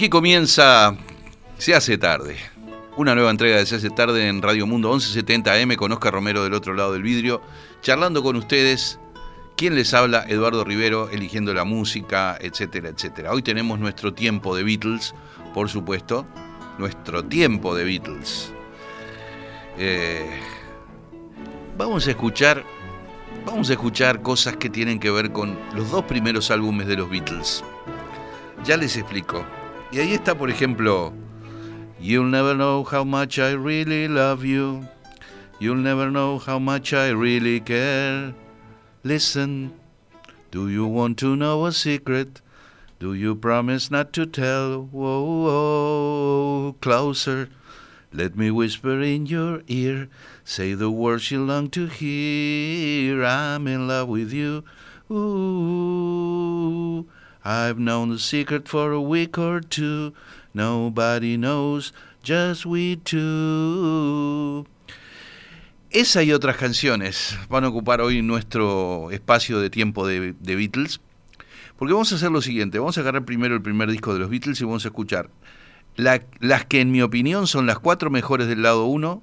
Aquí comienza Se hace tarde. Una nueva entrega de Se hace tarde en Radio Mundo 1170 AM con Oscar Romero del otro lado del vidrio, charlando con ustedes. ¿Quién les habla? Eduardo Rivero, eligiendo la música, etcétera, etcétera. Hoy tenemos nuestro tiempo de Beatles, por supuesto. Nuestro tiempo de Beatles. Eh, vamos a escuchar. Vamos a escuchar cosas que tienen que ver con los dos primeros álbumes de los Beatles. Ya les explico. Y ahí está, por ejemplo, You'll never know how much I really love you. You'll never know how much I really care. Listen, do you want to know a secret? Do you promise not to tell? Whoa, whoa, closer. Let me whisper in your ear. Say the words you long to hear. I'm in love with you. Ooh. I've known the secret for a week or two. Nobody knows, just we two. Esa y otras canciones van a ocupar hoy nuestro espacio de tiempo de, Beatles. Porque vamos a hacer lo siguiente, vamos a agarrar primero el primer disco de los Beatles y vamos a escuchar las que en mi opinión son las cuatro mejores del lado 1,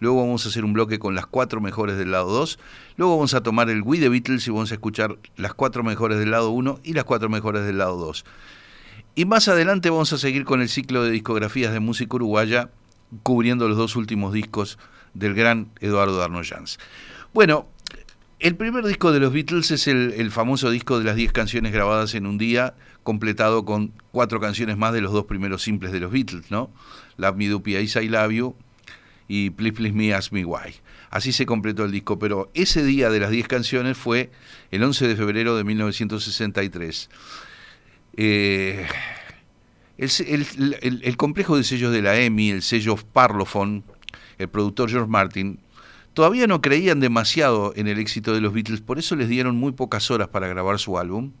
luego vamos a hacer un bloque con las cuatro mejores del lado 2, luego vamos a tomar el Wii de Beatles y vamos a escuchar las cuatro mejores del lado 1 y las cuatro mejores del lado 2. Y más adelante vamos a seguir con el ciclo de discografías de música uruguaya, cubriendo los dos últimos discos del gran Eduardo Arnoyanz. Bueno, el primer disco de los Beatles es el, famoso disco de las 10 canciones grabadas en un día, completado con cuatro canciones más de los dos primeros simples de los Beatles, ¿no? Love Me Do Is I Love You y Please Please Me Ask Me Why. Así se completó el disco, pero ese día de las 10 canciones fue el 11 de febrero de 1963. Eh, el, complejo de sellos de la EMI, el sello Parlophone, el productor George Martin, todavía no creían demasiado en el éxito de los Beatles, por eso les dieron muy pocas horas para grabar su álbum,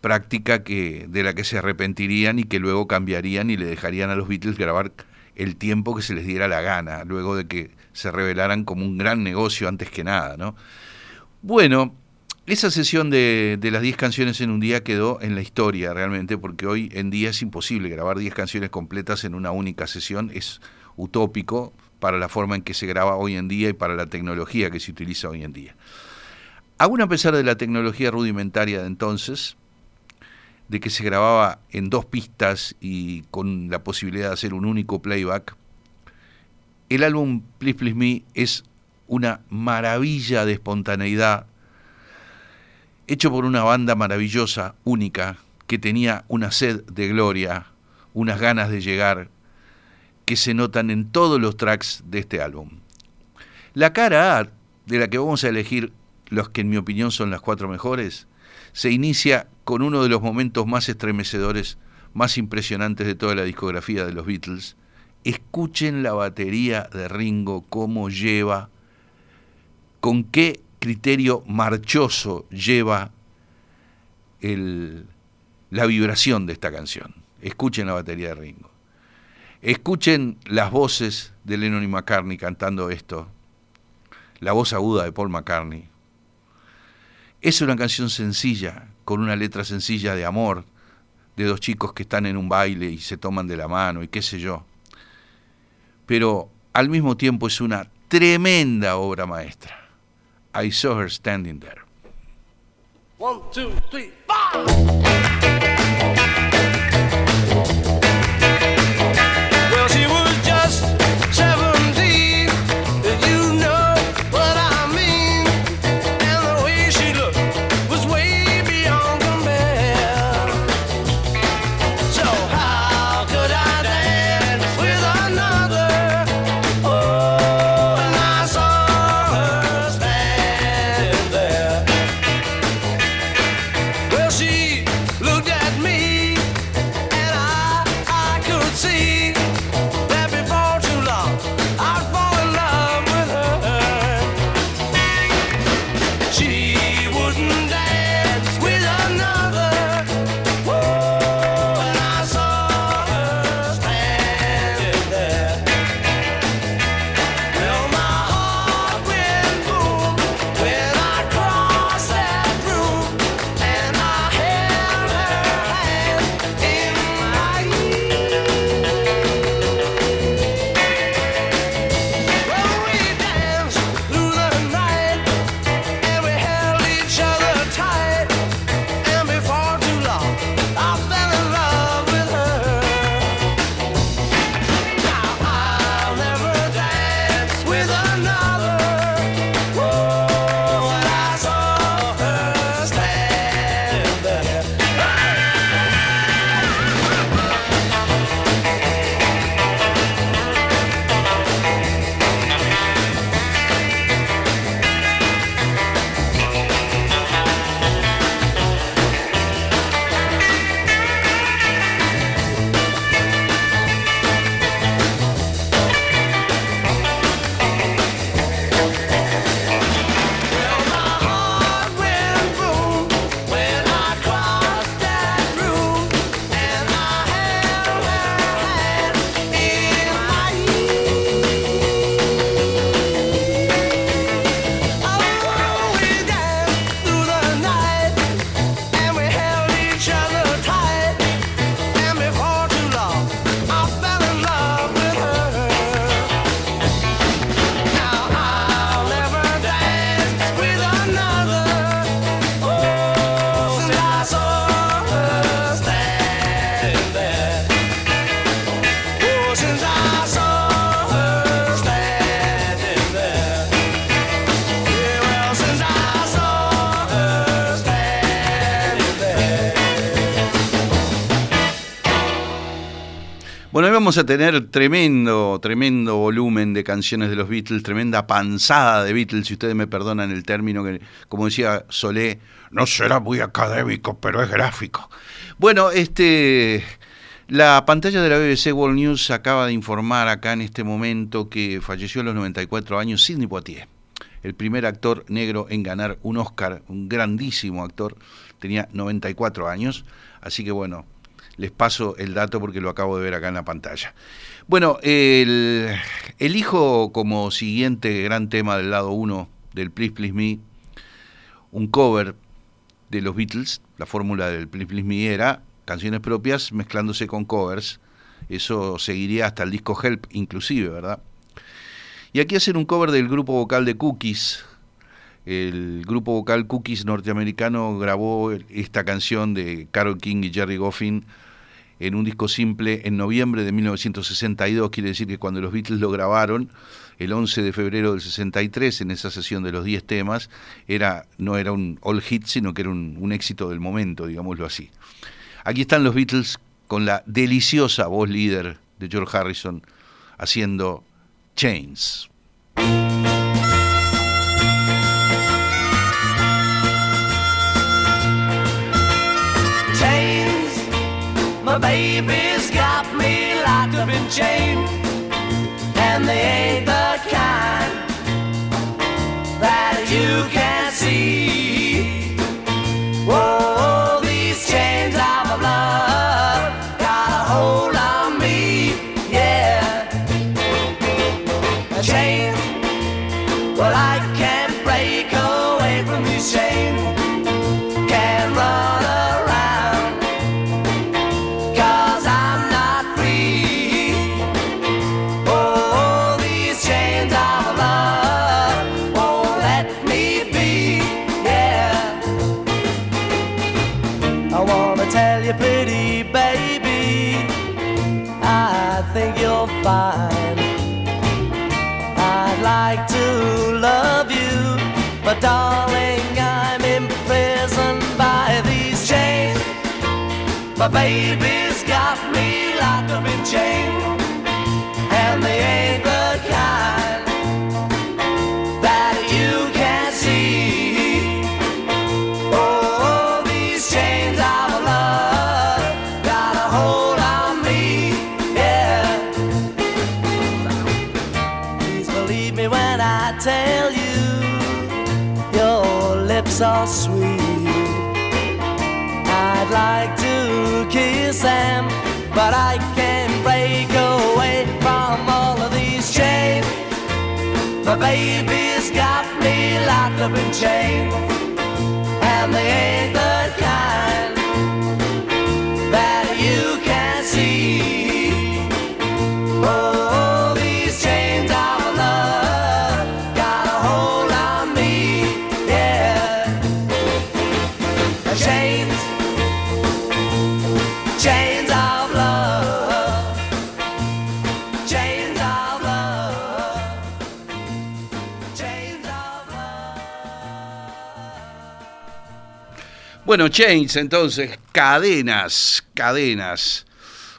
práctica que, de la que se arrepentirían y que luego cambiarían y le dejarían a los Beatles grabar el tiempo que se les diera la gana, luego de que se revelaran como un gran negocio antes que nada, ¿no? Bueno, esa sesión de, las 10 canciones en un día quedó en la historia realmente, porque hoy en día es imposible grabar 10 canciones completas en una única sesión, es utópico para la forma en que se graba hoy en día y para la tecnología que se utiliza hoy en día. Aún a pesar de la tecnología rudimentaria de entonces, de que se grababa en dos pistas y con la posibilidad de hacer un único playback, el álbum Please Please Me es una maravilla de espontaneidad, hecho por una banda maravillosa, única, que tenía una sed de gloria, unas ganas de llegar, que se notan en todos los tracks de este álbum. La cara A, de la que vamos a elegir los que en mi opinión son las cuatro mejores, se inicia con uno de los momentos más estremecedores, más impresionantes de toda la discografía de los Beatles. Escuchen la batería de Ringo, cómo lleva, con qué criterio marchoso lleva la vibración de esta canción. Escuchen la batería de Ringo. Escuchen las voces de Lennon y McCartney cantando esto. La voz aguda de Paul McCartney es una canción sencilla, con una letra sencilla de amor, de dos chicos que están en un baile y se toman de la mano y qué sé yo. Pero al mismo tiempo es una tremenda obra maestra. I saw her standing there. One, two, three, vamos a tener tremendo, tremendo volumen de canciones de los Beatles, tremenda panzada de Beatles, si ustedes me perdonan el término, que como decía Solé, no será muy académico, pero es gráfico. Bueno, este... La pantalla de la BBC World News acaba de informar acá en este momento que falleció a los 94 años Sidney Poitier, el primer actor negro en ganar un Oscar, un grandísimo actor, tenía 94 años, así que bueno, les paso el dato porque lo acabo de ver acá en la pantalla. Bueno, el, elijo como siguiente gran tema del lado 1 del Please Please Me un cover de los Beatles. La fórmula del Please Please Me era canciones propias mezclándose con covers. Eso seguiría hasta el disco Help inclusive, ¿verdad? Y aquí hacen un cover del grupo vocal de Cookies. El grupo vocal Cookies norteamericano grabó esta canción de Carol King y Jerry Goffin en un disco simple en noviembre de 1962, quiere decir que cuando los Beatles lo grabaron, el 11 de febrero del 63, en esa sesión de los 10 temas, era, no era un all hit, sino que era un, un éxito del momento, digámoslo así. Aquí están los Beatles con la deliciosa voz líder de George Harrison haciendo Chains. My baby's got me locked up in chains, and they ain't the tell you, your lips are sweet. I'd like to kiss them, but I can't break away from all of these chains. My baby's got me locked up in chains, Bueno, Chains, entonces, cadenas, cadenas.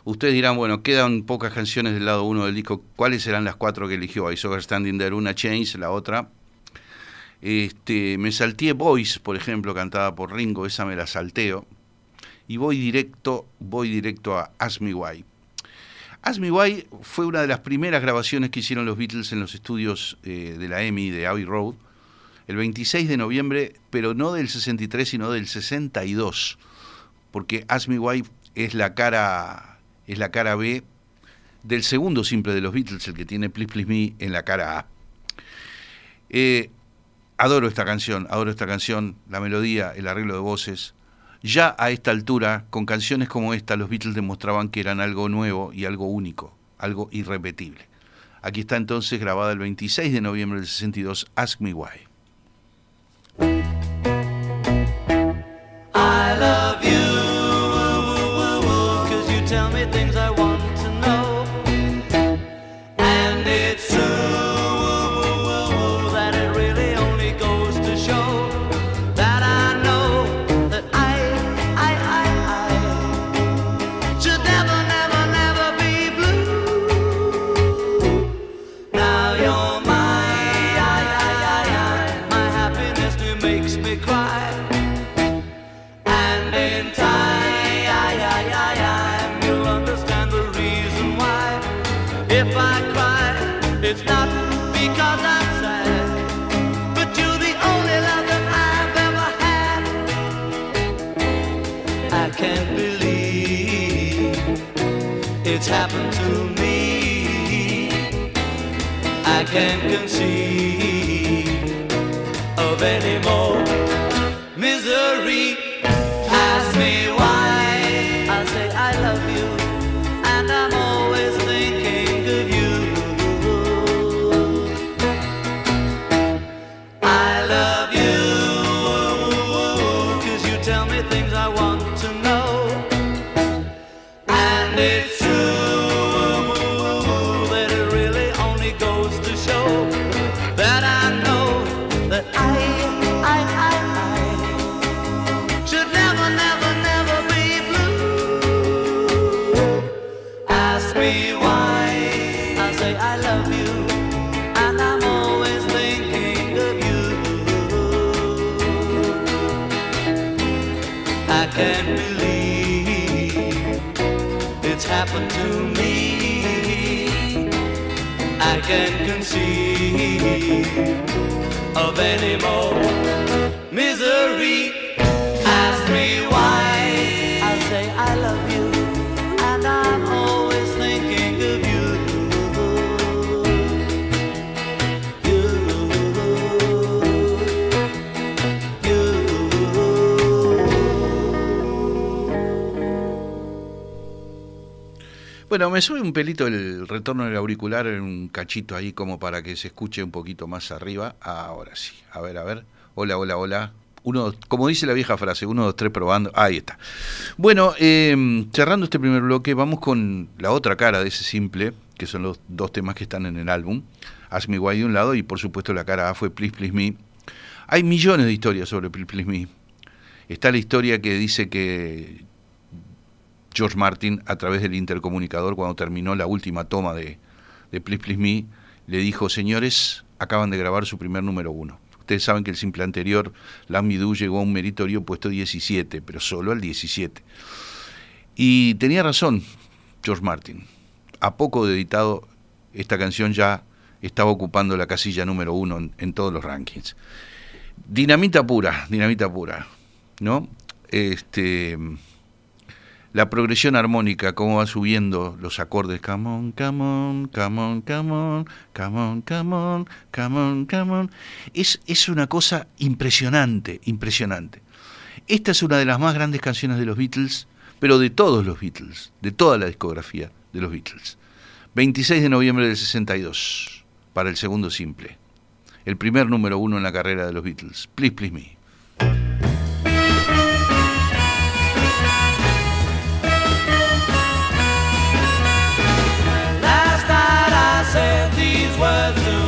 Ustedes dirán, bueno, quedan pocas canciones del lado uno del disco. ¿Cuáles serán las cuatro que eligió? I Saw Standing There, una Chains, la otra. Este, me salteé Voice, por ejemplo, cantada por Ringo, esa me la salteo. Y voy directo, voy directo a Ask Me Why. Ask Me Why fue una de las primeras grabaciones que hicieron los Beatles en los estudios eh, de la EMI de Abbey Road, el 26 de noviembre, pero no del 63, sino del 62, porque Ask Me Why es la cara, es la cara B del segundo simple de los Beatles, el que tiene Please Please Me en la cara A. Eh, adoro esta canción, adoro esta canción, la melodía, el arreglo de voces. Ya a esta altura, con canciones como esta, los Beatles demostraban que eran algo nuevo y algo único, algo irrepetible. Aquí está entonces grabada el 26 de noviembre del 62, Ask Me Why. I love you, can't conceive of any conceive of any Bueno, me sube un pelito el retorno del auricular en un cachito ahí como para que se escuche un poquito más arriba. Ahora sí. A ver, a ver. Hola, hola, hola. Uno, como dice la vieja frase, uno, dos, tres probando. Ahí está. Bueno, eh, cerrando este primer bloque, vamos con la otra cara de ese simple, que son los dos temas que están en el álbum. Ask Me Why de un lado y por supuesto la cara A fue Please Please Me. Hay millones de historias sobre Please Please Me. Está la historia que dice que George Martin, a través del intercomunicador, cuando terminó la última toma de, de Please Please Me, le dijo, señores, acaban de grabar su primer número uno. Ustedes saben que el simple anterior, La Me Do, llegó a un meritorio puesto 17, pero solo al 17. Y tenía razón George Martin. A poco de editado, esta canción ya estaba ocupando la casilla número uno en, en todos los rankings. Dinamita pura, dinamita pura, ¿no? Este la progresión armónica, cómo van subiendo los acordes. Come on, come on, come on, come on, come on, come on, come on, come on. Es, es una cosa impresionante, impresionante. Esta es una de las más grandes canciones de los Beatles, pero de todos los Beatles, de toda la discografía de los Beatles. 26 de noviembre del 62, para el segundo simple. El primer número uno en la carrera de los Beatles. Please, please me. These words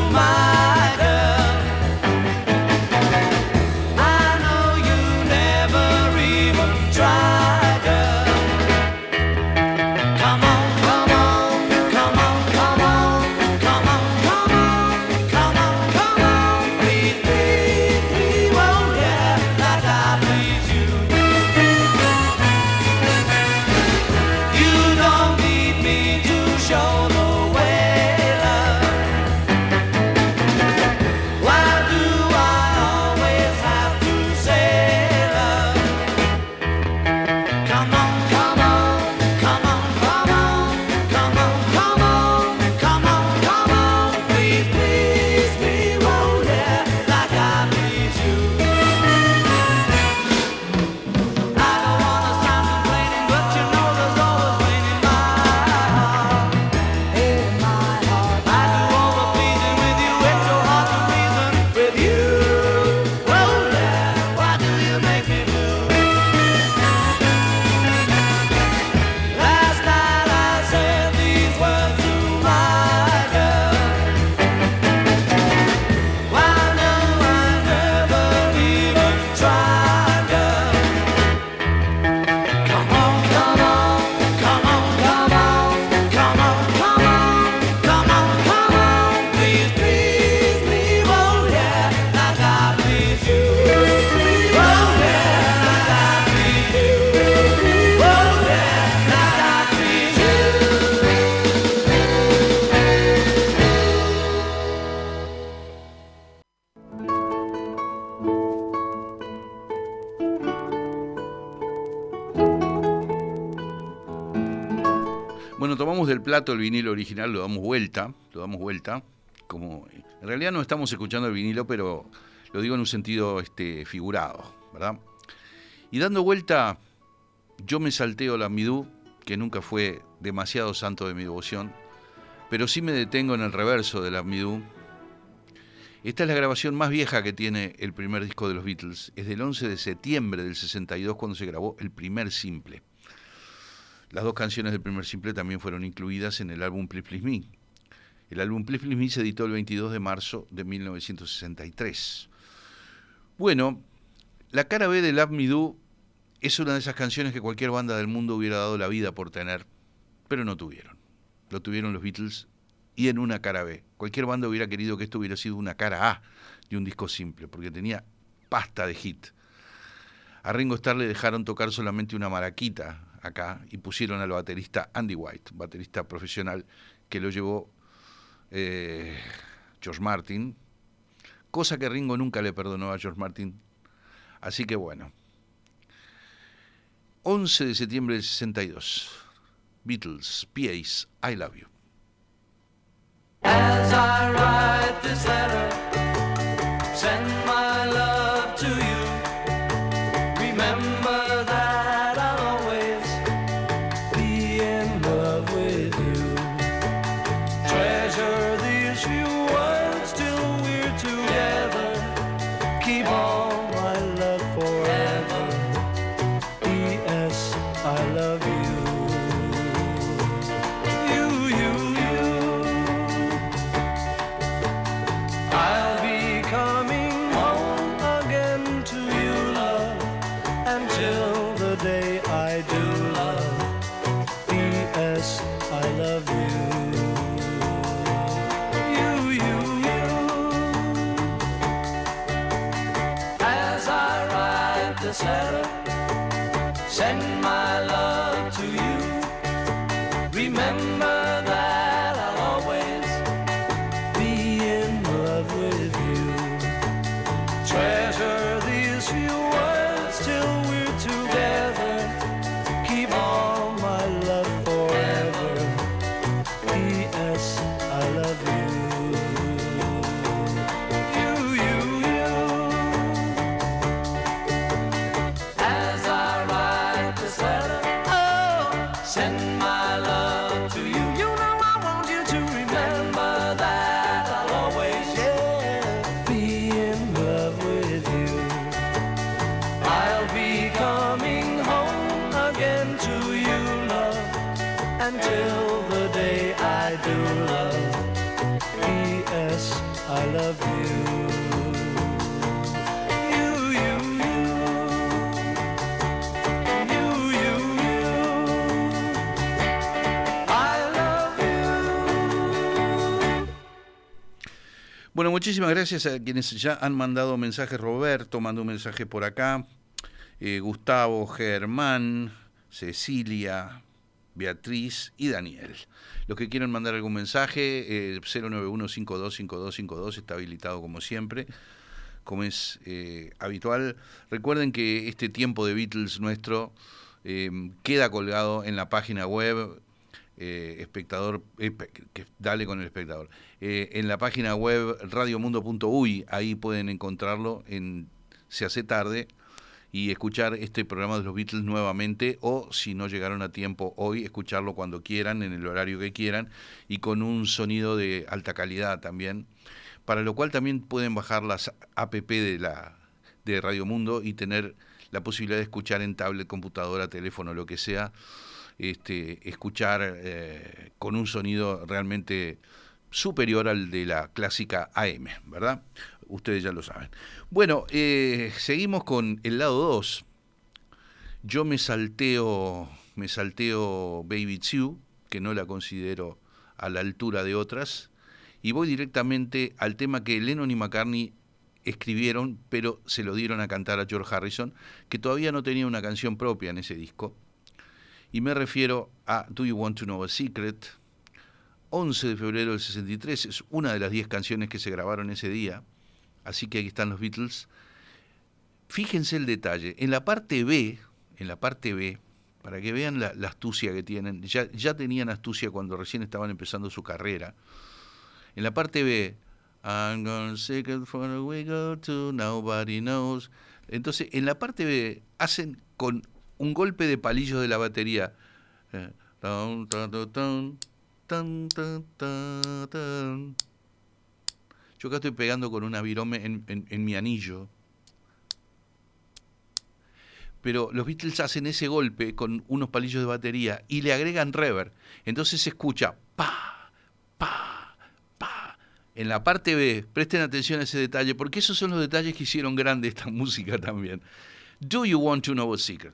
el vinilo original, lo damos vuelta, lo damos vuelta. Como, en realidad no estamos escuchando el vinilo, pero lo digo en un sentido este, figurado, ¿verdad? Y dando vuelta, yo me salteo la midú, que nunca fue demasiado santo de mi devoción, pero sí me detengo en el reverso de la midú. Esta es la grabación más vieja que tiene el primer disco de los Beatles. Es del 11 de septiembre del 62 cuando se grabó el primer simple. Las dos canciones del primer simple también fueron incluidas en el álbum Please Please Me. El álbum Please Please Me se editó el 22 de marzo de 1963. Bueno, la cara B de Love Me Do es una de esas canciones que cualquier banda del mundo hubiera dado la vida por tener, pero no tuvieron. Lo tuvieron los Beatles y en una cara B. Cualquier banda hubiera querido que esto hubiera sido una cara A de un disco simple, porque tenía pasta de hit. A Ringo Starr le dejaron tocar solamente una maraquita acá y pusieron al baterista Andy White, baterista profesional que lo llevó eh, George Martin, cosa que Ringo nunca le perdonó a George Martin. Así que bueno, 11 de septiembre del 62, Beatles, PA's, I Love You. As I write this muchísimas gracias a quienes ya han mandado mensajes. Roberto mandó un mensaje por acá. eh, Gustavo, Germán, Cecilia, Beatriz y Daniel. Los que quieran mandar algún mensaje, eh, 091-525252 está habilitado como siempre, como es eh, habitual. Recuerden que este tiempo de Beatles nuestro eh, queda colgado en la página web eh, espectador, pe- que dale con el espectador. Eh, en la página web radiomundo.uy, ahí pueden encontrarlo en Se hace tarde y escuchar este programa de los Beatles nuevamente o si no llegaron a tiempo hoy, escucharlo cuando quieran, en el horario que quieran y con un sonido de alta calidad también, para lo cual también pueden bajar las app de la de Radio Mundo y tener la posibilidad de escuchar en tablet, computadora, teléfono, lo que sea, este, escuchar eh, con un sonido realmente superior al de la clásica AM, ¿verdad? Ustedes ya lo saben. Bueno, eh, seguimos con el lado 2. Yo me salteo, me salteo Baby You, que no la considero a la altura de otras, y voy directamente al tema que Lennon y McCartney escribieron, pero se lo dieron a cantar a George Harrison, que todavía no tenía una canción propia en ese disco. Y me refiero a Do You Want to Know a Secret? 11 de febrero del 63, es una de las 10 canciones que se grabaron ese día, así que aquí están los Beatles. Fíjense el detalle, en la parte B, en la parte B, para que vean la, astucia que tienen. Ya, tenían astucia cuando recién estaban empezando su carrera. En la parte B, I'm gonna secret for a go to, nobody knows. Entonces, en la parte B, hacen con un golpe de palillos de la batería. eh, Yo acá estoy pegando con una virome en mi anillo. Pero los Beatles hacen ese golpe con unos palillos de batería y le agregan reverb. Entonces se escucha pa, pa, pa. En la parte B, presten atención a ese detalle, porque esos son los detalles que hicieron grande esta música también. Do you want to know a secret?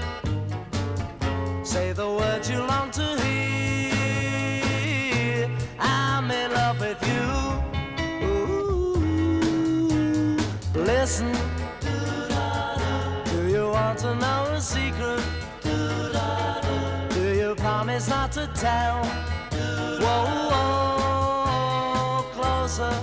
Say the words you long to hear. I'm in love with you. Listen. Do you want to know a secret? Do you promise not to tell? Whoa, whoa, closer.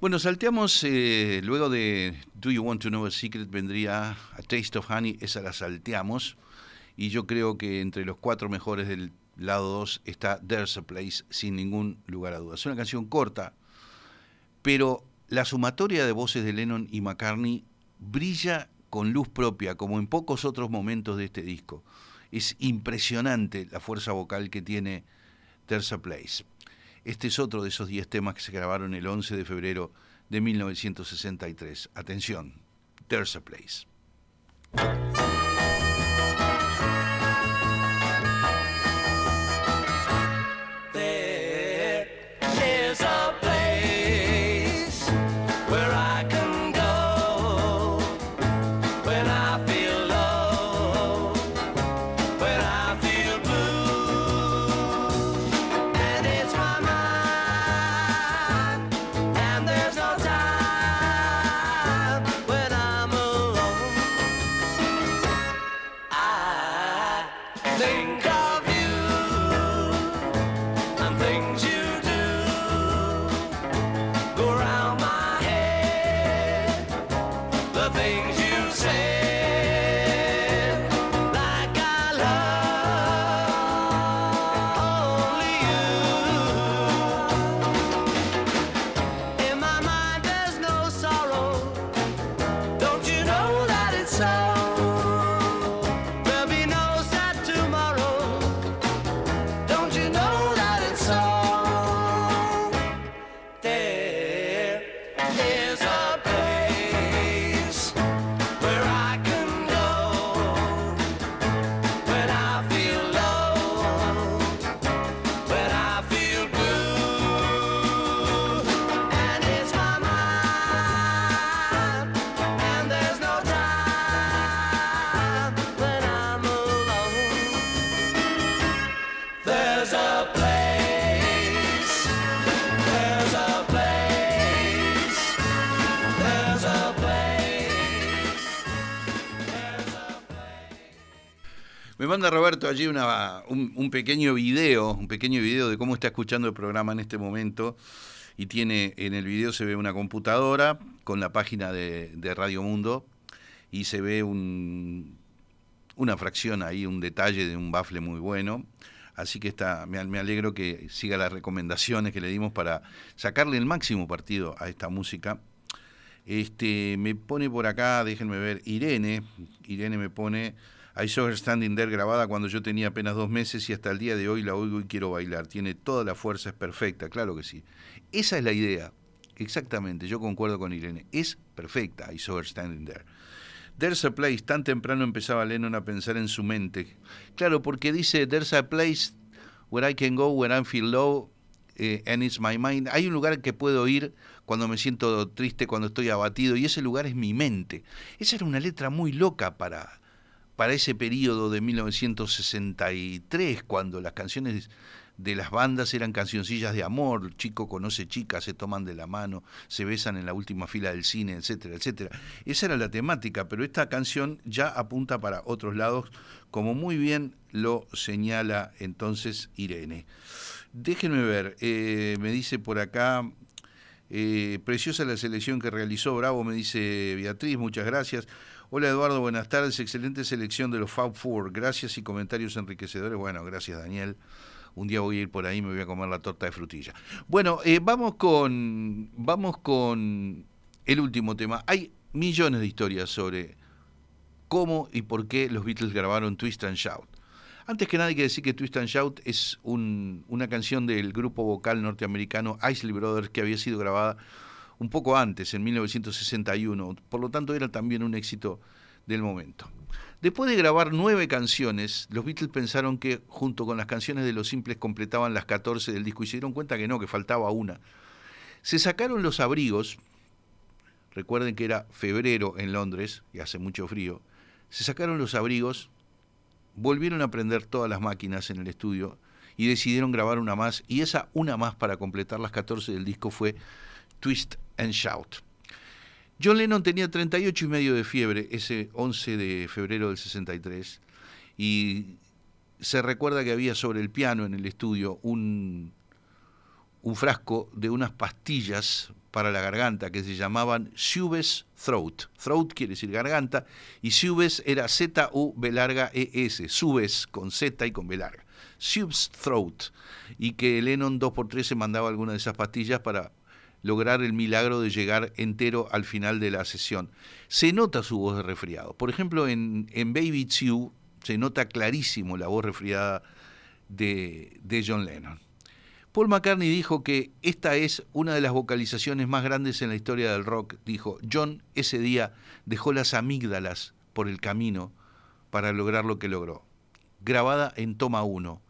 Bueno, salteamos, eh, luego de Do You Want to Know a Secret vendría A Taste of Honey, esa la salteamos. Y yo creo que entre los cuatro mejores del lado 2 está There's a Place, sin ningún lugar a dudas. Es una canción corta, pero la sumatoria de voces de Lennon y McCartney brilla con luz propia, como en pocos otros momentos de este disco. Es impresionante la fuerza vocal que tiene There's a Place. Este es otro de esos 10 temas que se grabaron el 11 de febrero de 1963. Atención, There's a Place. Manda Roberto allí una, un, pequeño video, un pequeño video de cómo está escuchando el programa en este momento. Y tiene, en el video se ve una computadora con la página de, de Radio Mundo y se ve un, una fracción ahí, un detalle de un bafle muy bueno. Así que está, me, me alegro que siga las recomendaciones que le dimos para sacarle el máximo partido a esta música. Este, me pone por acá, déjenme ver, Irene, Irene me pone, I saw her standing there grabada cuando yo tenía apenas dos meses y hasta el día de hoy la oigo y quiero bailar. Tiene toda la fuerza, es perfecta, claro que sí. Esa es la idea, exactamente, yo concuerdo con Irene, es perfecta, I saw her standing there. There's a place, tan temprano empezaba Lennon a pensar en su mente. Claro, porque dice, there's a place where I can go when I feel low eh, and it's my mind. Hay un lugar que puedo ir cuando me siento triste, cuando estoy abatido, y ese lugar es mi mente. Esa era una letra muy loca para, para ese periodo de 1963, cuando las canciones de las bandas eran cancioncillas de amor, chico conoce chica, se toman de la mano, se besan en la última fila del cine, etcétera, etcétera. Esa era la temática, pero esta canción ya apunta para otros lados, como muy bien lo señala entonces Irene. Déjenme ver, eh, me dice por acá, eh, preciosa la selección que realizó Bravo, me dice Beatriz, muchas gracias. Hola Eduardo, buenas tardes, excelente selección de los Fab Four, gracias y comentarios enriquecedores. Bueno, gracias Daniel un día voy a ir por ahí y me voy a comer la torta de frutilla. Bueno, eh, vamos con vamos con el último tema. Hay millones de historias sobre cómo y por qué los Beatles grabaron Twist and Shout. Antes que nada hay que decir que Twist and Shout es una canción del grupo vocal norteamericano Isley Brothers que había sido grabada un poco antes, en 1961. Por lo tanto, era también un éxito del momento. Después de grabar nueve canciones, los Beatles pensaron que junto con las canciones de Los Simples completaban las 14 del disco y se dieron cuenta que no, que faltaba una. Se sacaron los abrigos, recuerden que era febrero en Londres y hace mucho frío, se sacaron los abrigos, volvieron a prender todas las máquinas en el estudio y decidieron grabar una más y esa una más para completar las 14 del disco fue Twist and Shout. John Lennon tenía 38 y medio de fiebre ese 11 de febrero del 63 y se recuerda que había sobre el piano en el estudio un, un frasco de unas pastillas para la garganta que se llamaban Subes Throat. Throat quiere decir garganta y Subes era Z-U-B larga E-S, Subes con Z y con B larga. Subes Throat. Y que Lennon 2x3 se mandaba alguna de esas pastillas para lograr el milagro de llegar entero al final de la sesión. Se nota su voz de resfriado. Por ejemplo, en, en Baby You se nota clarísimo la voz resfriada de, de John Lennon. Paul McCartney dijo que esta es una de las vocalizaciones más grandes en la historia del rock. Dijo, John ese día dejó las amígdalas por el camino para lograr lo que logró. Grabada en toma 1.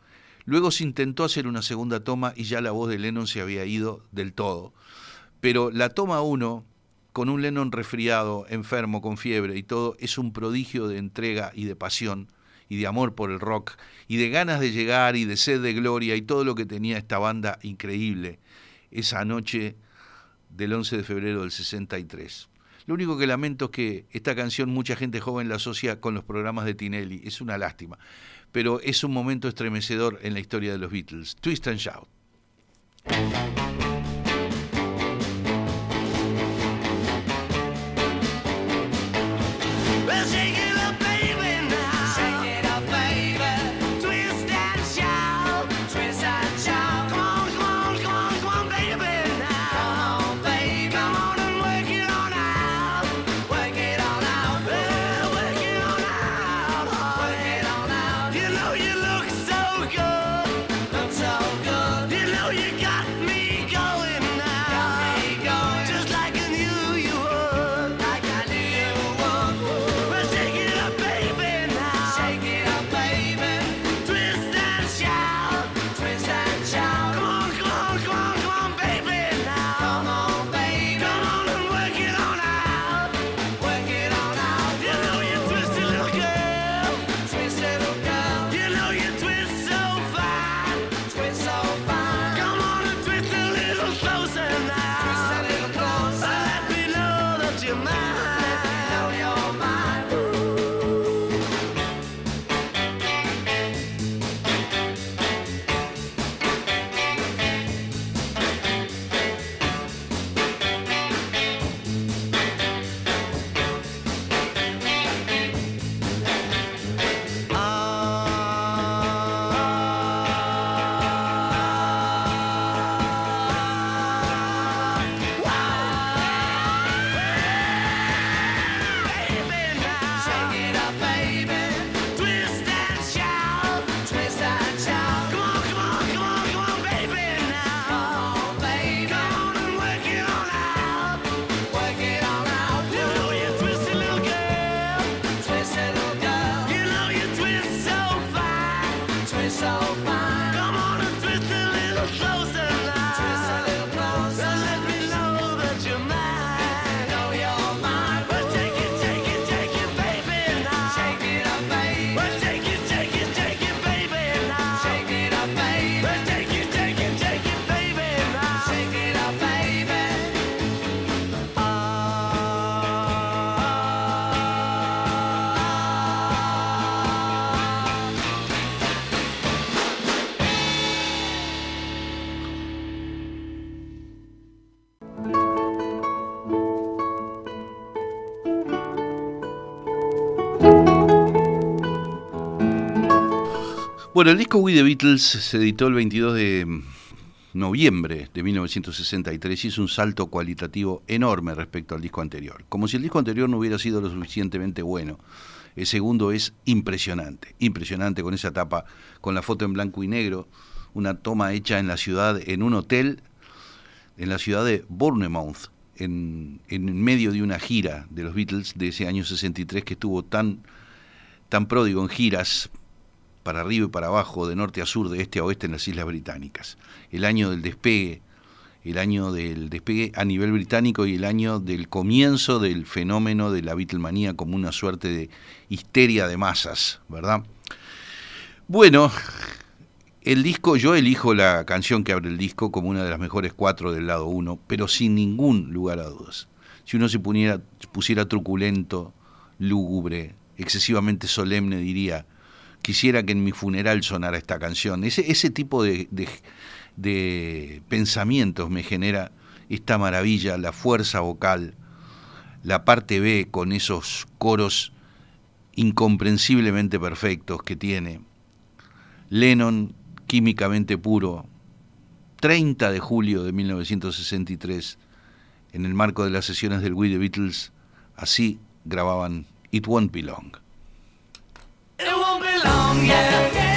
Luego se intentó hacer una segunda toma y ya la voz de Lennon se había ido del todo. Pero la toma 1, con un Lennon resfriado, enfermo, con fiebre y todo, es un prodigio de entrega y de pasión y de amor por el rock y de ganas de llegar y de sed de gloria y todo lo que tenía esta banda increíble esa noche del 11 de febrero del 63. Lo único que lamento es que esta canción mucha gente joven la asocia con los programas de Tinelli, es una lástima, pero es un momento estremecedor en la historia de los Beatles. Twist and Shout. Bueno, el disco We the Beatles se editó el 22 de noviembre de 1963 y es un salto cualitativo enorme respecto al disco anterior. Como si el disco anterior no hubiera sido lo suficientemente bueno. El segundo es impresionante, impresionante con esa tapa, con la foto en blanco y negro, una toma hecha en la ciudad, en un hotel, en la ciudad de Bournemouth, en, en medio de una gira de los Beatles de ese año 63 que estuvo tan, tan pródigo en giras para arriba y para abajo, de norte a sur, de este a oeste en las Islas Británicas. El año del despegue, el año del despegue a nivel británico y el año del comienzo del fenómeno de la Beatlemanía como una suerte de histeria de masas, ¿verdad? Bueno, el disco, yo elijo la canción que abre el disco como una de las mejores cuatro del lado uno, pero sin ningún lugar a dudas. Si uno se pusiera truculento, lúgubre, excesivamente solemne, diría, quisiera que en mi funeral sonara esta canción. Ese, tipo de, de, pensamientos me genera esta maravilla, la fuerza vocal, la parte B con esos coros incomprensiblemente perfectos que tiene. Lennon, químicamente puro, 30 de julio de 1963, en el marco de las sesiones del We The Beatles, así grababan It Won't Be Long. Long, yeah.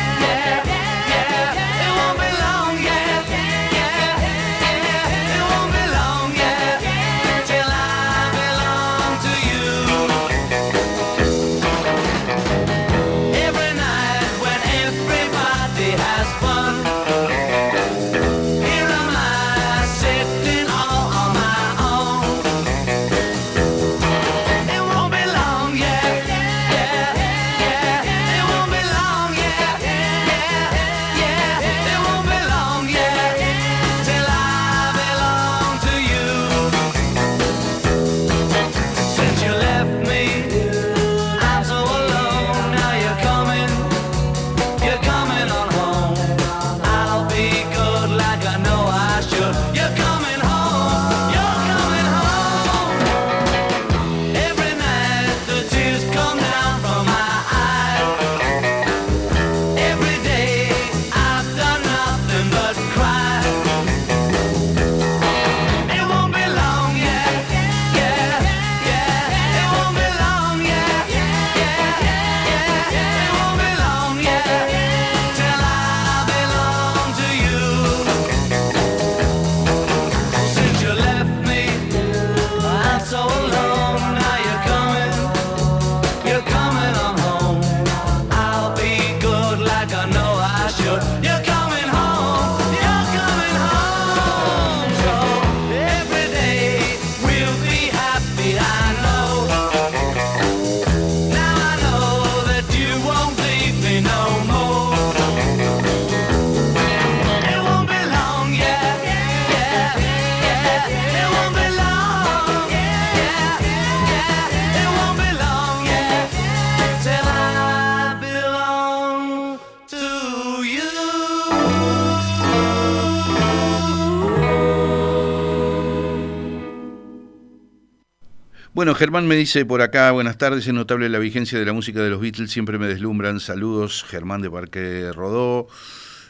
Germán me dice por acá, buenas tardes, es notable la vigencia de la música de los Beatles, siempre me deslumbran. Saludos, Germán de Parque Rodó.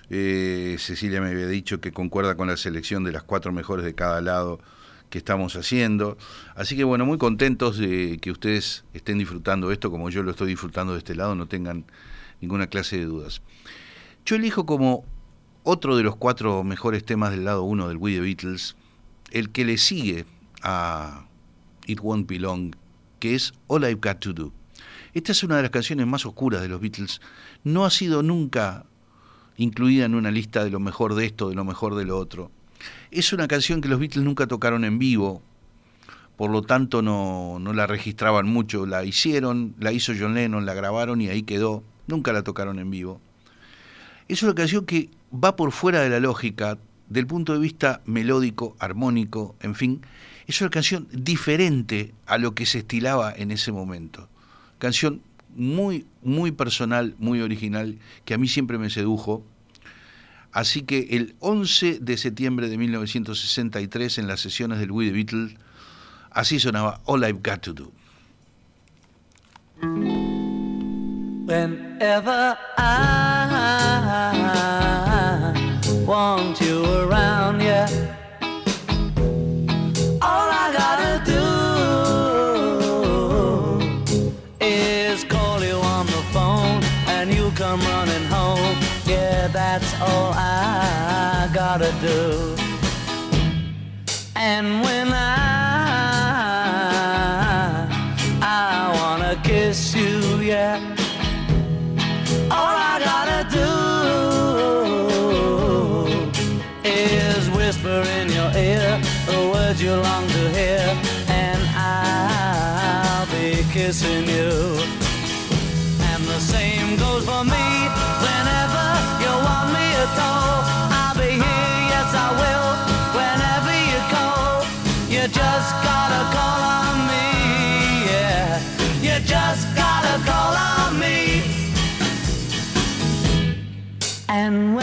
Eh, Cecilia me había dicho que concuerda con la selección de las cuatro mejores de cada lado que estamos haciendo. Así que bueno, muy contentos de que ustedes estén disfrutando esto como yo lo estoy disfrutando de este lado, no tengan ninguna clase de dudas. Yo elijo como otro de los cuatro mejores temas del lado uno del We The Beatles, el que le sigue a It Won't Be Long, que es All I've Got to Do. Esta es una de las canciones más oscuras de los Beatles. No ha sido nunca incluida en una lista de lo mejor de esto, de lo mejor de lo otro. Es una canción que los Beatles nunca tocaron en vivo, por lo tanto no, no la registraban mucho, la hicieron, la hizo John Lennon, la grabaron y ahí quedó, nunca la tocaron en vivo. Es una canción que va por fuera de la lógica, del punto de vista melódico, armónico, en fin, es una canción diferente a lo que se estilaba en ese momento. Canción muy, muy personal, muy original, que a mí siempre me sedujo. Así que el 11 de septiembre de 1963, en las sesiones del We The Beatles, así sonaba All I've Got to Do. Whenever I want you around. That's all I gotta do. Is call you on the phone and you come running home. Yeah, that's all I gotta do. and when words you long to hear, and I'll be kissing you. And the same goes for me whenever you want me at all. I'll be here, yes, I will, whenever you call. You just gotta call on me, yeah. You just gotta call on me. And when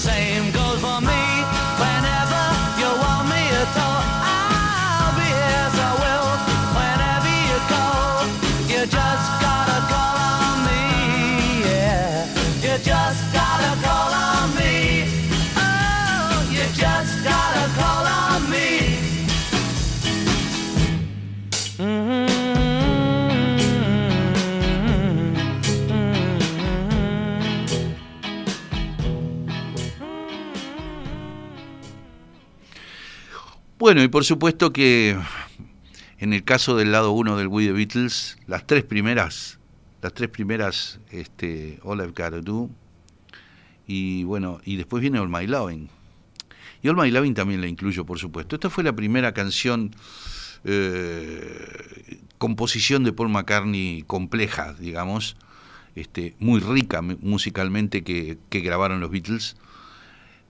same Bueno, y por supuesto que en el caso del lado uno del We The Beatles, las tres primeras, las tres primeras, este, All I've Got Do, y bueno, y después viene All My Loving. Y All My Loving también la incluyo, por supuesto. Esta fue la primera canción, eh, composición de Paul McCartney compleja, digamos, este, muy rica mu- musicalmente que grabaron los Beatles.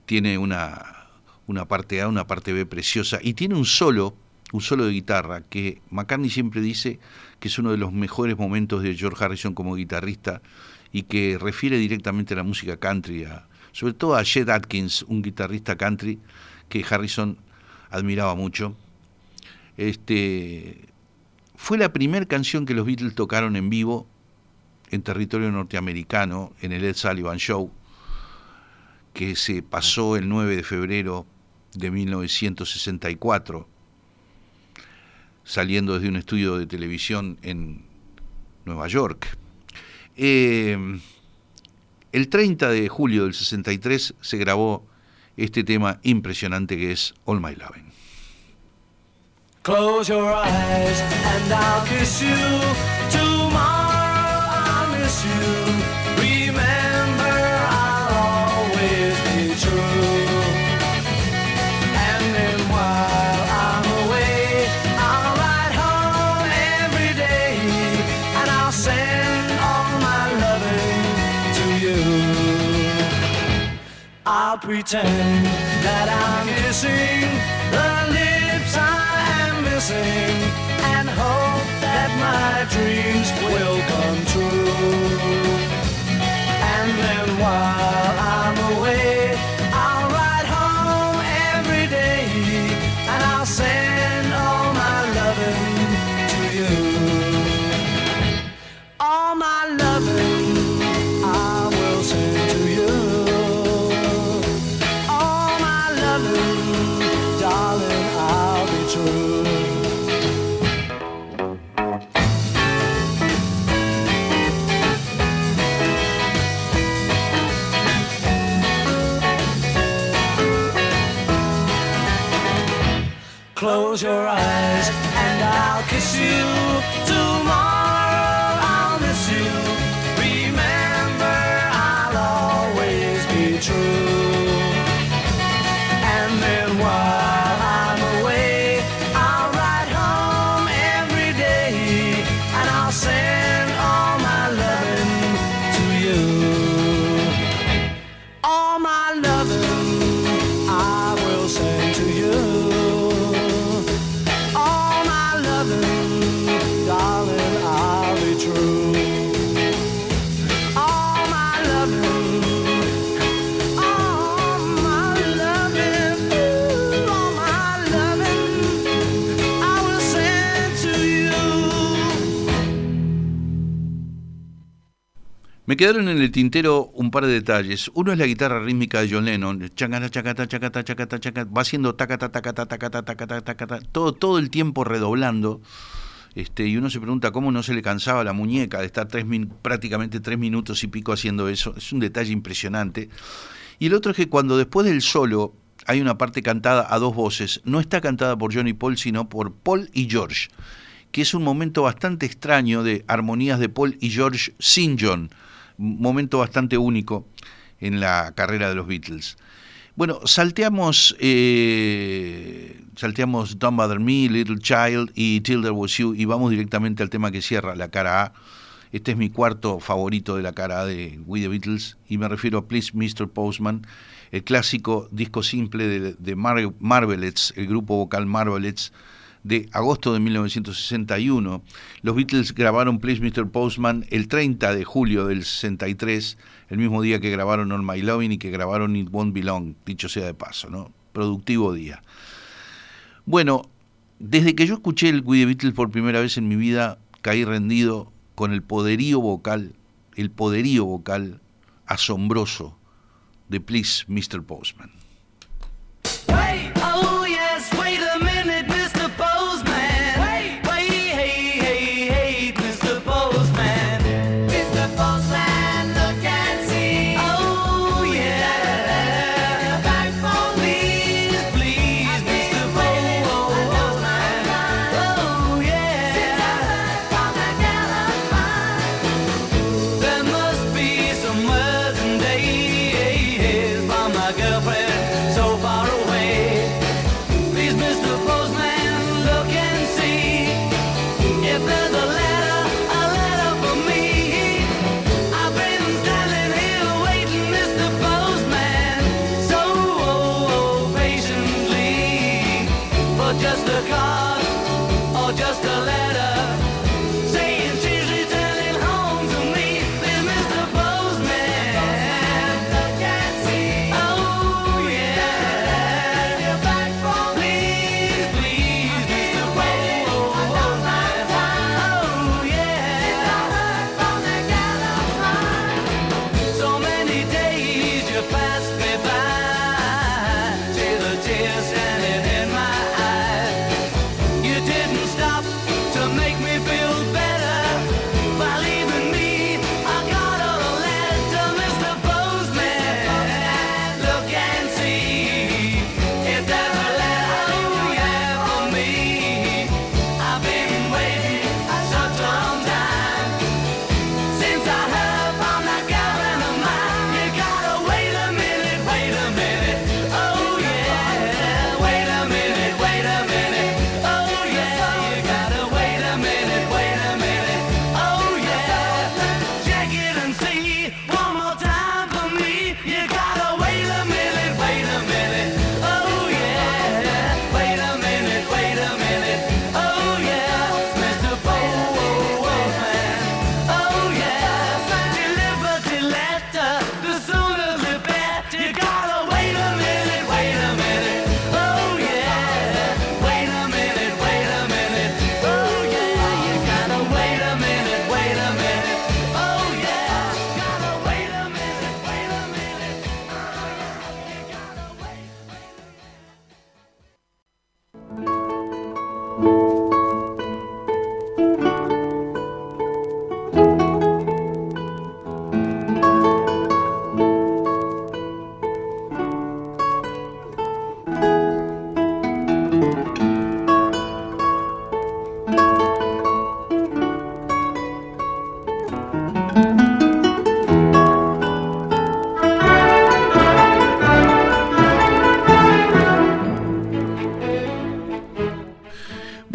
Tiene una, una parte A, una parte B preciosa y tiene un solo, un solo de guitarra que McCartney siempre dice que es uno de los mejores momentos de George Harrison como guitarrista y que refiere directamente a la música country, a- sobre todo a Chet Atkins, un guitarrista country que Harrison admiraba mucho. Este, fue la primera canción que los Beatles tocaron en vivo en territorio norteamericano en el Ed Sullivan Show, que se pasó el 9 de febrero de 1964, saliendo desde un estudio de televisión en Nueva York. Eh, el 30 de julio del 63 se grabó este tema impresionante que es All My Loving. Close your eyes and I'll kiss you. Tomorrow I'll miss you. I'll pretend that I'm kissing the lips I am missing and hope that my dreams will come true. And then while I'm Close your eyes. Quedaron en el tintero un par de detalles. Uno es la guitarra rítmica de John Lennon. Chacata, chacata, chacata, chacata, chacata. Va haciendo tacata, tacata, tacata, tacata, tacata. Todo, todo el tiempo redoblando. Este, y uno se pregunta cómo no se le cansaba la muñeca de estar prácticamente tres minutos y pico haciendo eso. Es un detalle impresionante. Y el otro es que cuando después del solo hay una parte cantada a dos voces, no está cantada por Johnny Paul, sino por Paul y George, que es un momento bastante extraño de armonías de Paul y George sin John, momento bastante único en la carrera de los Beatles. Bueno, salteamos, eh, Don't Bother Me, Little Child y Till There Was You y vamos directamente al tema que cierra la cara A. Este es mi cuarto favorito de la cara A de We the Beatles y me refiero a Please Mr. Postman, el clásico disco simple de, de Mar Marvelettes, el grupo vocal Marvelettes de agosto de 1961. Los Beatles grabaron Please Mr. Postman el 30 de julio del 63, el mismo día que grabaron On My Loving y que grabaron It Won't Be Long, dicho sea de paso, ¿no? Productivo día. Bueno, desde que yo escuché el We the Beatles por primera vez en mi vida, caí rendido con el poderío vocal, el poderío vocal asombroso de Please Mr. Postman. Oh yes,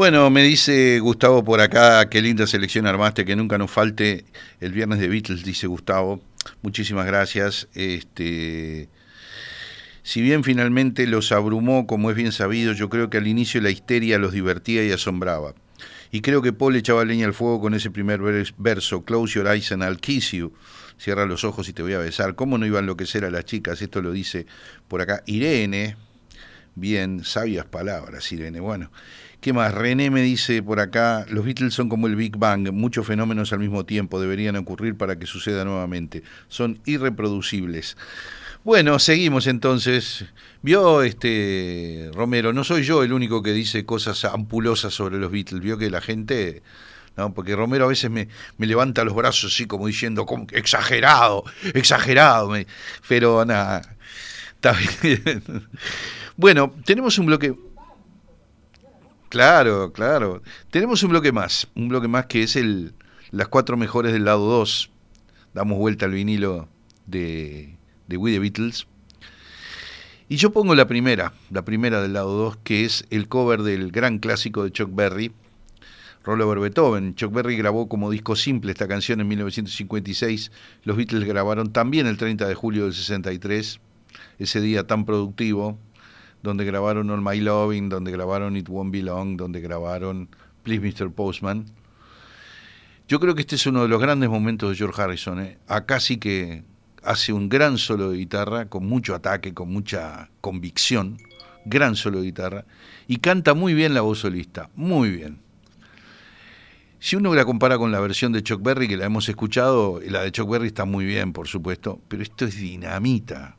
Bueno, me dice Gustavo por acá, qué linda selección armaste, que nunca nos falte el viernes de Beatles, dice Gustavo. Muchísimas gracias. Este, si bien finalmente los abrumó, como es bien sabido, yo creo que al inicio la histeria los divertía y asombraba. Y creo que Paul echaba leña al fuego con ese primer verso, Close your eyes and I'll kiss you. Cierra los ojos y te voy a besar. ¿Cómo no iba a enloquecer a las chicas? Esto lo dice por acá Irene. Bien, sabias palabras, Irene. Bueno, ¿qué más? René me dice por acá, los Beatles son como el Big Bang, muchos fenómenos al mismo tiempo deberían ocurrir para que suceda nuevamente. Son irreproducibles. Bueno, seguimos entonces. Vio este Romero, no soy yo el único que dice cosas ampulosas sobre los Beatles, vio que la gente ¿no? Porque Romero a veces me, levanta los brazos así como diciendo, exagerado, exagerado, pero nada, está bien. Bueno, tenemos un bloque... Claro, claro. Tenemos un bloque más, un bloque más que es el las cuatro mejores del lado 2. Damos vuelta al vinilo de de the Beatles. Y yo pongo la primera, la primera del lado 2, que es el cover del gran clásico de Chuck Berry, Roll Over Beethoven. Chuck Berry grabó como disco simple esta canción en 1956. Los Beatles grabaron también el 30 de julio del 63, ese día tan productivo, donde grabaron All My Loving, donde grabaron It Won't Be Long, donde grabaron Please Mr. Postman. Yo creo que este es uno de los grandes momentos de George Harrison. ¿eh? Acá sí que hace un gran solo de guitarra, con mucho ataque, con mucha convicción, gran solo de guitarra, y canta muy bien la voz solista, muy bien. Si uno la compara con la versión de Chuck Berry, que la hemos escuchado, la de Chuck Berry está muy bien, por supuesto, pero esto es dinamita.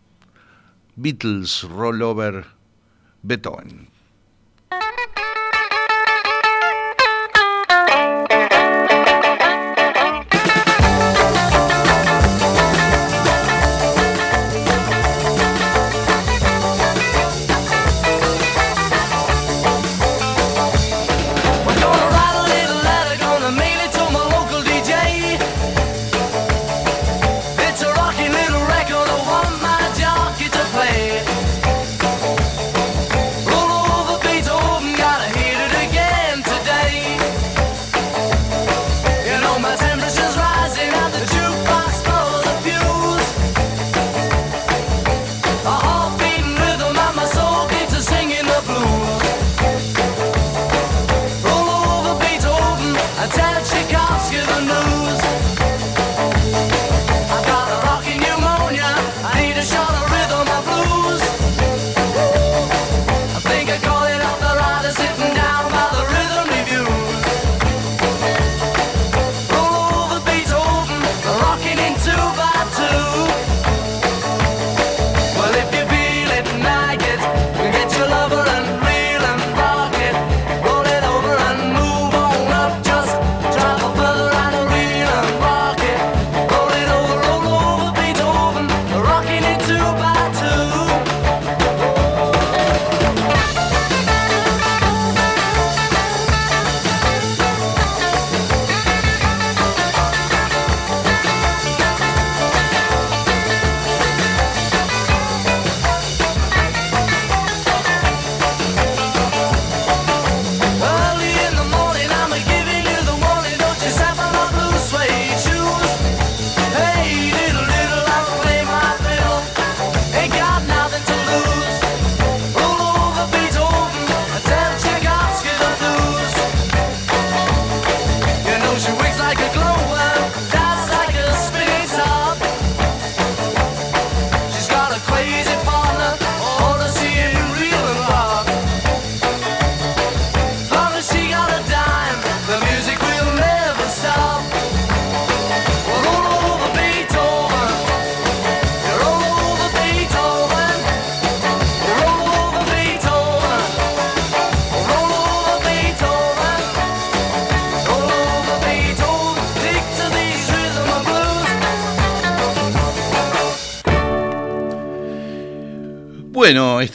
Beatles Rollover Beethoven.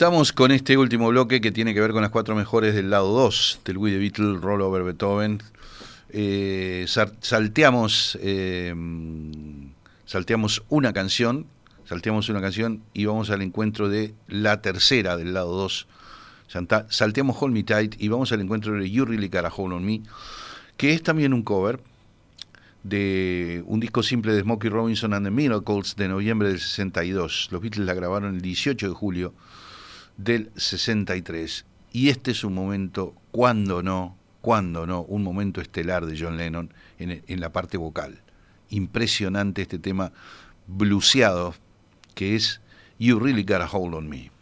Estamos con este último bloque que tiene que ver con las cuatro mejores del lado 2 del We the Beatles Roll Over Beethoven. Eh, salteamos, eh, salteamos una canción, salteamos una canción y vamos al encuentro de la tercera del lado 2. Santa- salteamos Hold Me Tight y vamos al encuentro de You Really Got a Hold on Me, que es también un cover de un disco simple de Smokey Robinson and the Miracles de noviembre del 62. Los Beatles la grabaron el 18 de julio del 63. Y este es un momento, cuando no, cuando no, un momento estelar de John Lennon en, en la parte vocal. Impresionante este tema bluseado que es You Really Got a Hold on Me.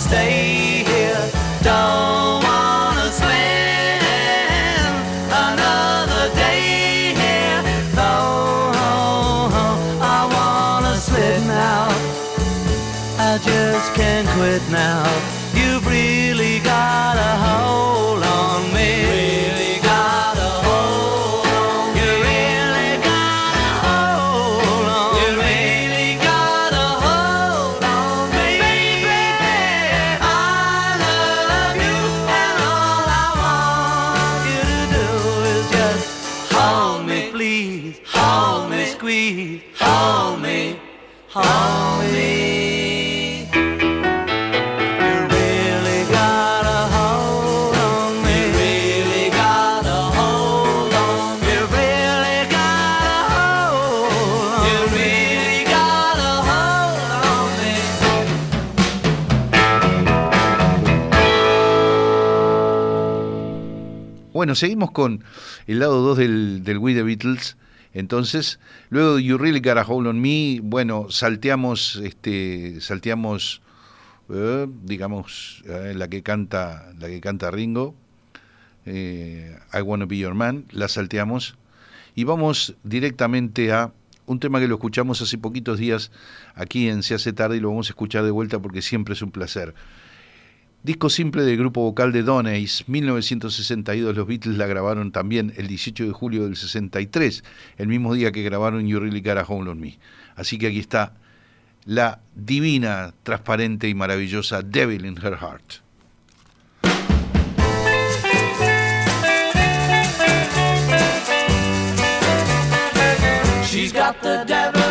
Stay here, don't wanna spend another day here. Oh, I wanna slip now. I just can't quit now. Bueno, seguimos con el lado 2 del, del The Beatles. Entonces, luego de You Really Got a Hold on Me, bueno, salteamos, este, salteamos, eh, digamos, eh, la que canta, la que canta Ringo, eh, I Wanna Be Your Man, la salteamos y vamos directamente a un tema que lo escuchamos hace poquitos días aquí en Se hace tarde y lo vamos a escuchar de vuelta porque siempre es un placer. Disco simple del grupo vocal de Donays, 1962. Los Beatles la grabaron también el 18 de julio del 63, el mismo día que grabaron You Really Got a Hold on Me. Así que aquí está la divina, transparente y maravillosa Devil in Her Heart. She's got the devil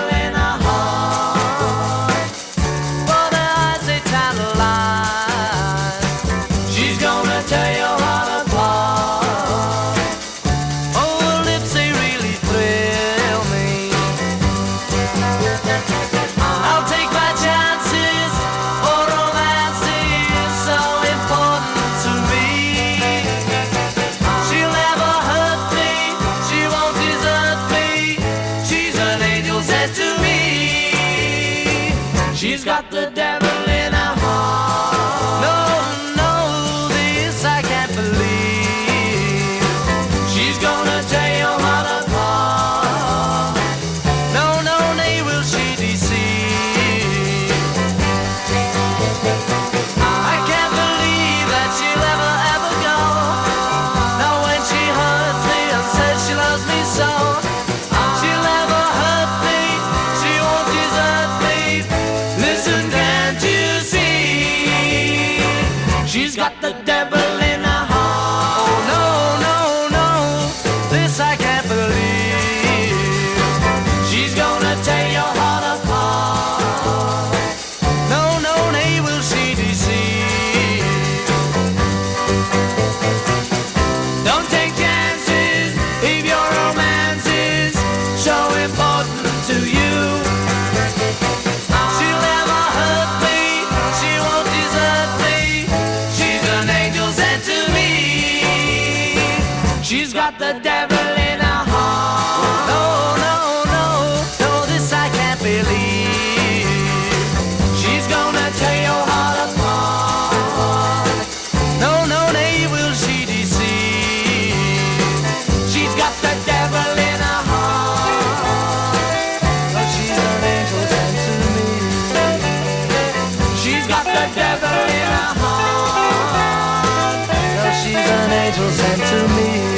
me.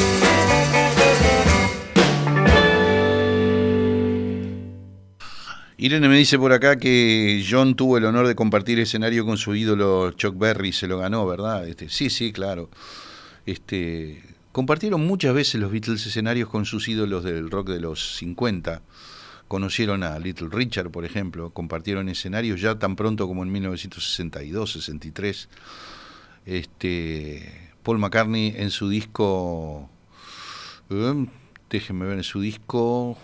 Irene me dice por acá que John tuvo el honor de compartir escenario con su ídolo Chuck Berry, se lo ganó, ¿verdad? Este, sí, sí, claro. Este, compartieron muchas veces los Beatles escenarios con sus ídolos del rock de los 50. Conocieron a Little Richard, por ejemplo, compartieron escenarios ya tan pronto como en 1962, 63. Este, Paul McCartney en su disco, eh, déjenme ver, en su disco,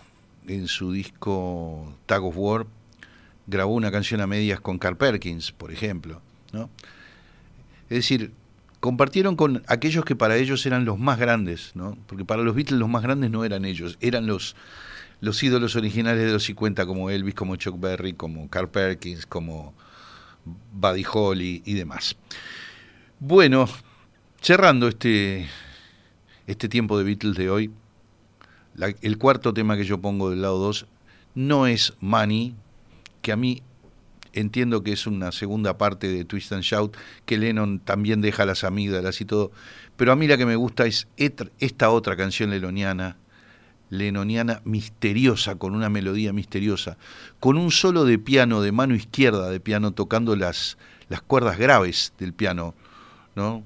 en su disco Tag of War, grabó una canción a medias con Carl Perkins, por ejemplo. ¿no? Es decir, compartieron con aquellos que para ellos eran los más grandes, ¿no? porque para los Beatles los más grandes no eran ellos, eran los, los ídolos originales de los 50, como Elvis, como Chuck Berry, como Carl Perkins, como Buddy Holly y demás. Bueno, cerrando este, este tiempo de Beatles de hoy, el cuarto tema que yo pongo del lado 2 no es Money, que a mí entiendo que es una segunda parte de Twist and Shout, que Lennon también deja las amígdalas y todo, pero a mí la que me gusta es esta otra canción lenoniana, lenoniana misteriosa, con una melodía misteriosa, con un solo de piano, de mano izquierda de piano, tocando las, las cuerdas graves del piano, ¿no?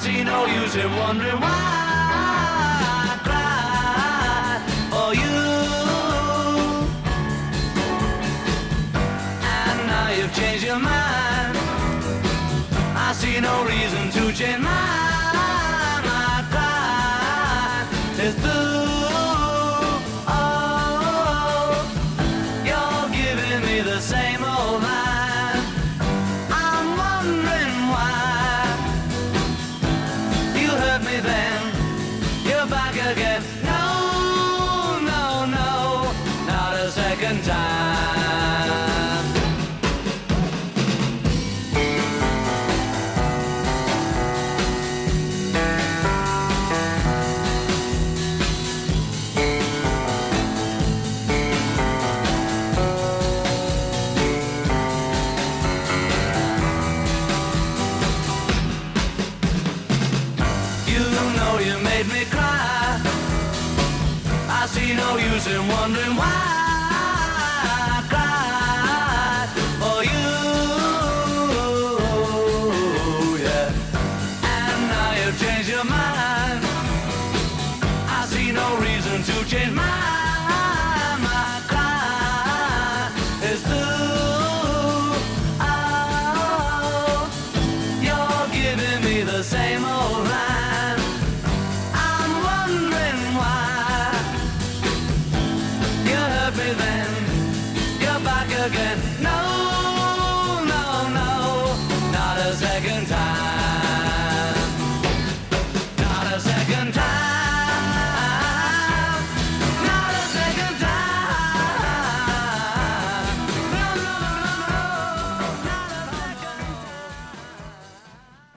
See no use in wondering why I cried for you. And now you've changed your mind. I see no reason to change mine.